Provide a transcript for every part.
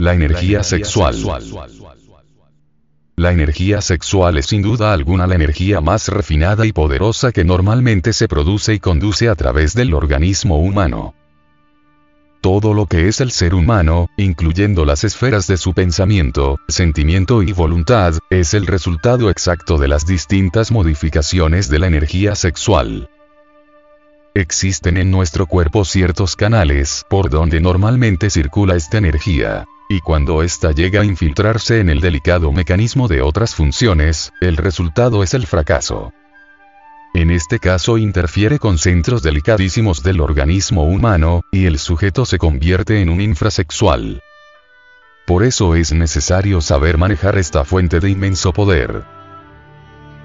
La energía sexual. La energía sexual es sin duda alguna la energía más refinada y poderosa que normalmente se produce y conduce a través del organismo humano. Todo lo que es el ser humano, incluyendo las esferas de su pensamiento, sentimiento y voluntad, es el resultado exacto de las distintas modificaciones de la energía sexual. Existen en nuestro cuerpo ciertos canales por donde normalmente circula esta energía. Y cuando ésta llega a infiltrarse en el delicado mecanismo de otras funciones, el resultado es el fracaso. En este caso interfiere con centros delicadísimos del organismo humano, y el sujeto se convierte en un infrasexual. Por eso es necesario saber manejar esta fuente de inmenso poder.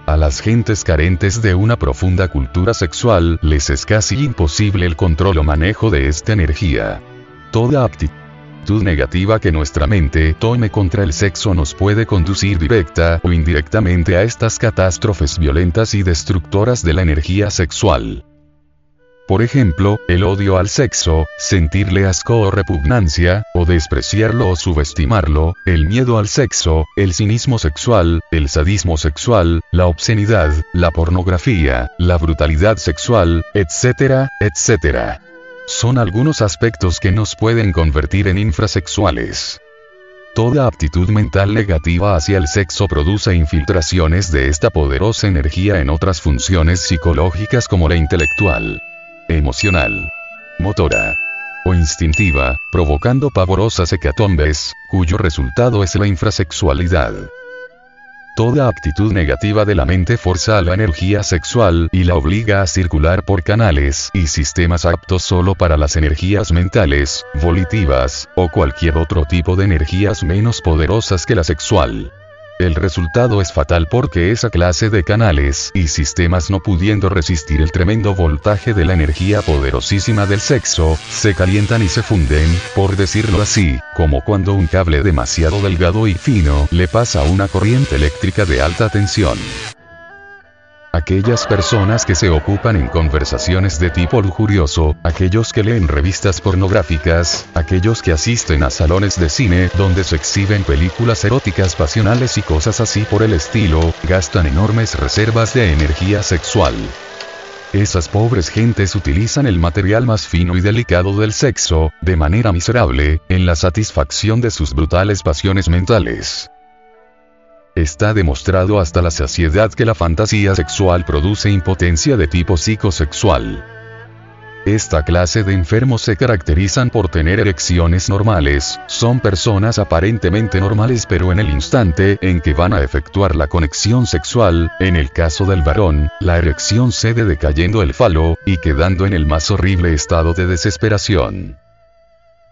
A las gentes carentes de una profunda cultura sexual les es casi imposible el control o manejo de esta energía. Toda aptitud negativa que nuestra mente tome contra el sexo nos puede conducir directa o indirectamente a estas catástrofes violentas y destructoras de la energía sexual. Por ejemplo, el odio al sexo, sentirle asco o repugnancia, o despreciarlo o subestimarlo, el miedo al sexo, el cinismo sexual, el sadismo sexual, la obscenidad, la pornografía, la brutalidad sexual, etcétera, etcétera. Son algunos aspectos que nos pueden convertir en infrasexuales. Toda aptitud mental negativa hacia el sexo produce infiltraciones de esta poderosa energía en otras funciones psicológicas como la intelectual, emocional, motora o instintiva, provocando pavorosas hecatombes, cuyo resultado es la infrasexualidad. Toda actitud negativa de la mente forza a la energía sexual y la obliga a circular por canales y sistemas aptos solo para las energías mentales, volitivas, o cualquier otro tipo de energías menos poderosas que la sexual. El resultado es fatal porque esa clase de canales y sistemas no pudiendo resistir el tremendo voltaje de la energía poderosísima del sexo, se calientan y se funden, por decirlo así, como cuando un cable demasiado delgado y fino le pasa una corriente eléctrica de alta tensión. Aquellas personas que se ocupan en conversaciones de tipo lujurioso, aquellos que leen revistas pornográficas, aquellos que asisten a salones de cine donde se exhiben películas eróticas pasionales y cosas así por el estilo, gastan enormes reservas de energía sexual. Esas pobres gentes utilizan el material más fino y delicado del sexo, de manera miserable, en la satisfacción de sus brutales pasiones mentales. Está demostrado hasta la saciedad que la fantasía sexual produce impotencia de tipo psicosexual. Esta clase de enfermos se caracterizan por tener erecciones normales, son personas aparentemente normales pero en el instante en que van a efectuar la conexión sexual, en el caso del varón, la erección cede decayendo el falo, y quedando en el más horrible estado de desesperación.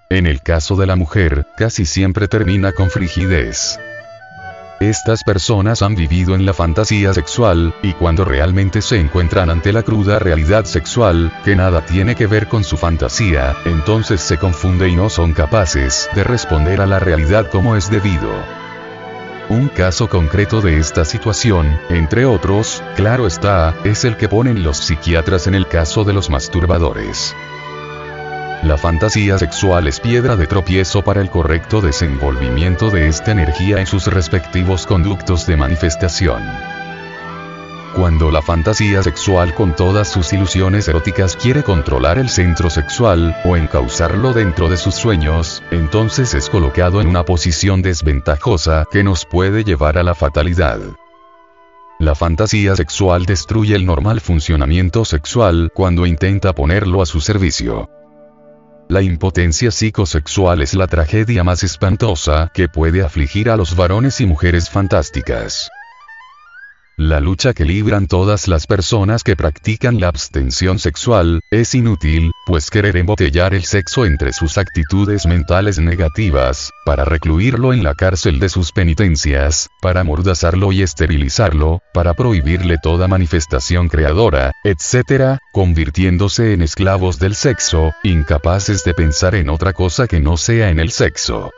En el caso de la mujer, casi siempre termina con frigidez. Estas personas han vivido en la fantasía sexual, y cuando realmente se encuentran ante la cruda realidad sexual, que nada tiene que ver con su fantasía, entonces se confunde y no son capaces de responder a la realidad como es debido. Un caso concreto de esta situación, entre otros, claro está, es el que ponen los psiquiatras en el caso de los masturbadores. La fantasía sexual es piedra de tropiezo para el correcto desenvolvimiento de esta energía en sus respectivos conductos de manifestación. Cuando la fantasía sexual con todas sus ilusiones eróticas quiere controlar el centro sexual, o encauzarlo dentro de sus sueños, entonces es colocado en una posición desventajosa que nos puede llevar a la fatalidad. La fantasía sexual destruye el normal funcionamiento sexual cuando intenta ponerlo a su servicio. La impotencia psicosexual es la tragedia más espantosa que puede afligir a los varones y mujeres fantásticas. La lucha que libran todas las personas que practican la abstención sexual, es inútil, pues querer embotellar el sexo entre sus actitudes mentales negativas, para recluirlo en la cárcel de sus penitencias, para amordazarlo y esterilizarlo, para prohibirle toda manifestación creadora, etc., convirtiéndose en esclavos del sexo, incapaces de pensar en otra cosa que no sea en el sexo.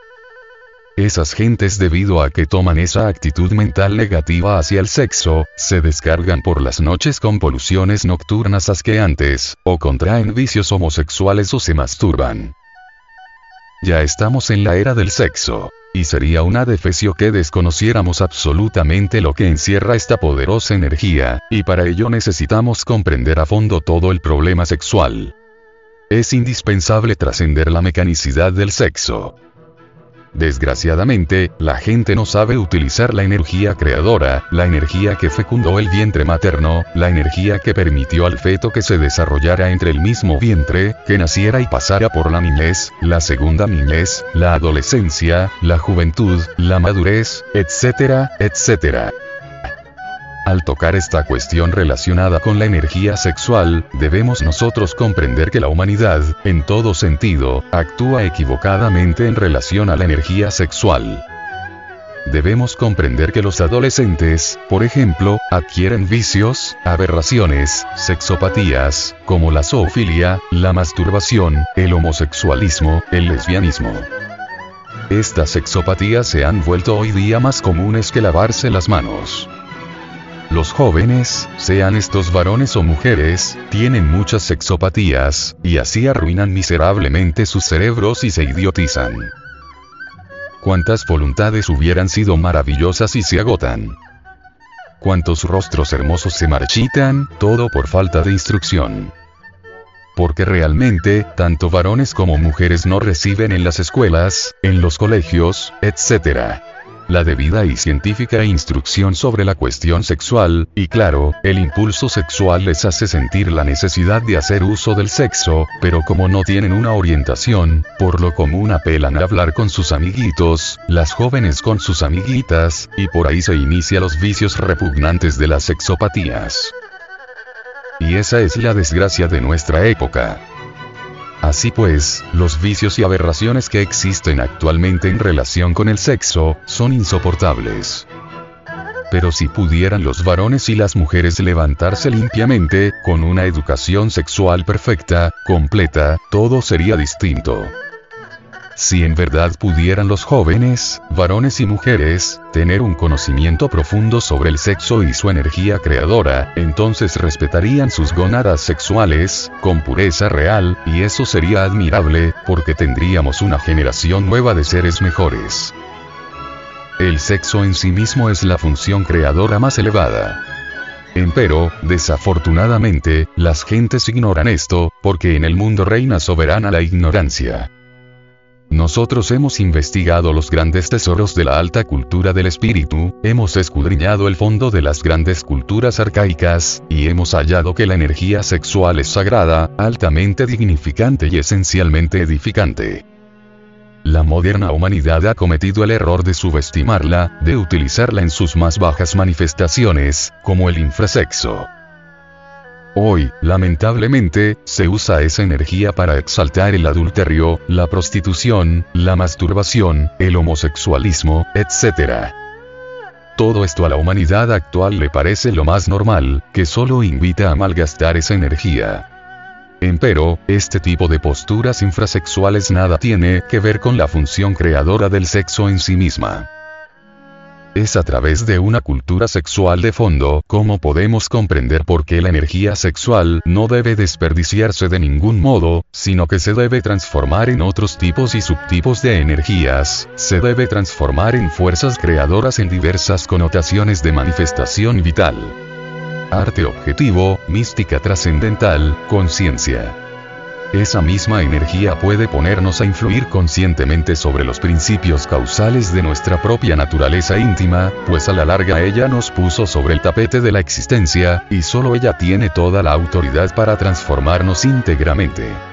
Esas gentes debido a que toman esa actitud mental negativa hacia el sexo, se descargan por las noches con poluciones nocturnas asqueantes, o contraen vicios homosexuales o se masturban. Ya estamos en la era del sexo. Y sería una defecio que desconociéramos absolutamente lo que encierra esta poderosa energía, y para ello necesitamos comprender a fondo todo el problema sexual. Es indispensable trascender la mecanicidad del sexo. Desgraciadamente, la gente no sabe utilizar la energía creadora, la energía que fecundó el vientre materno, la energía que permitió al feto que se desarrollara entre el mismo vientre, que naciera y pasara por la niñez, la segunda niñez, la adolescencia, la juventud, la madurez, etcétera, etcétera. Al tocar esta cuestión relacionada con la energía sexual, debemos nosotros comprender que la humanidad, en todo sentido, actúa equivocadamente en relación a la energía sexual. Debemos comprender que los adolescentes, por ejemplo, adquieren vicios, aberraciones, sexopatías, como la zoofilia, la masturbación, el homosexualismo, el lesbianismo. Estas sexopatías se han vuelto hoy día más comunes que lavarse las manos. Los jóvenes, sean estos varones o mujeres, tienen muchas sexopatías, y así arruinan miserablemente sus cerebros y se idiotizan. ¿Cuántas voluntades hubieran sido maravillosas y se agotan? ¿Cuántos rostros hermosos se marchitan, todo por falta de instrucción? Porque realmente, tanto varones como mujeres no reciben en las escuelas, en los colegios, etc la debida y científica instrucción sobre la cuestión sexual, y claro, el impulso sexual les hace sentir la necesidad de hacer uso del sexo, pero como no tienen una orientación, por lo común apelan a hablar con sus amiguitos, las jóvenes con sus amiguitas, y por ahí se inicia los vicios repugnantes de las sexopatías. Y esa es la desgracia de nuestra época. Así pues, los vicios y aberraciones que existen actualmente en relación con el sexo, son insoportables. Pero si pudieran los varones y las mujeres levantarse limpiamente, con una educación sexual perfecta, completa, todo sería distinto. Si en verdad pudieran los jóvenes, varones y mujeres, tener un conocimiento profundo sobre el sexo y su energía creadora, entonces respetarían sus gónadas sexuales, con pureza real, y eso sería admirable, porque tendríamos una generación nueva de seres mejores. El sexo en sí mismo es la función creadora más elevada. Empero, desafortunadamente, las gentes ignoran esto, porque en el mundo reina soberana la ignorancia. Nosotros hemos investigado los grandes tesoros de la alta cultura del espíritu, hemos escudriñado el fondo de las grandes culturas arcaicas, y hemos hallado que la energía sexual es sagrada, altamente dignificante y esencialmente edificante. La moderna humanidad ha cometido el error de subestimarla, de utilizarla en sus más bajas manifestaciones, como el infrasexo. Hoy, lamentablemente, se usa esa energía para exaltar el adulterio, la prostitución, la masturbación, el homosexualismo, etc. Todo esto a la humanidad actual le parece lo más normal, que solo invita a malgastar esa energía. Empero, este tipo de posturas infrasexuales nada tiene que ver con la función creadora del sexo en sí misma. Es a través de una cultura sexual de fondo como podemos comprender por qué la energía sexual no debe desperdiciarse de ningún modo, sino que se debe transformar en otros tipos y subtipos de energías, se debe transformar en fuerzas creadoras en diversas connotaciones de manifestación vital. Arte objetivo, mística trascendental, conciencia. Esa misma energía puede ponernos a influir conscientemente sobre los principios causales de nuestra propia naturaleza íntima, pues a la larga ella nos puso sobre el tapete de la existencia, y solo ella tiene toda la autoridad para transformarnos íntegramente.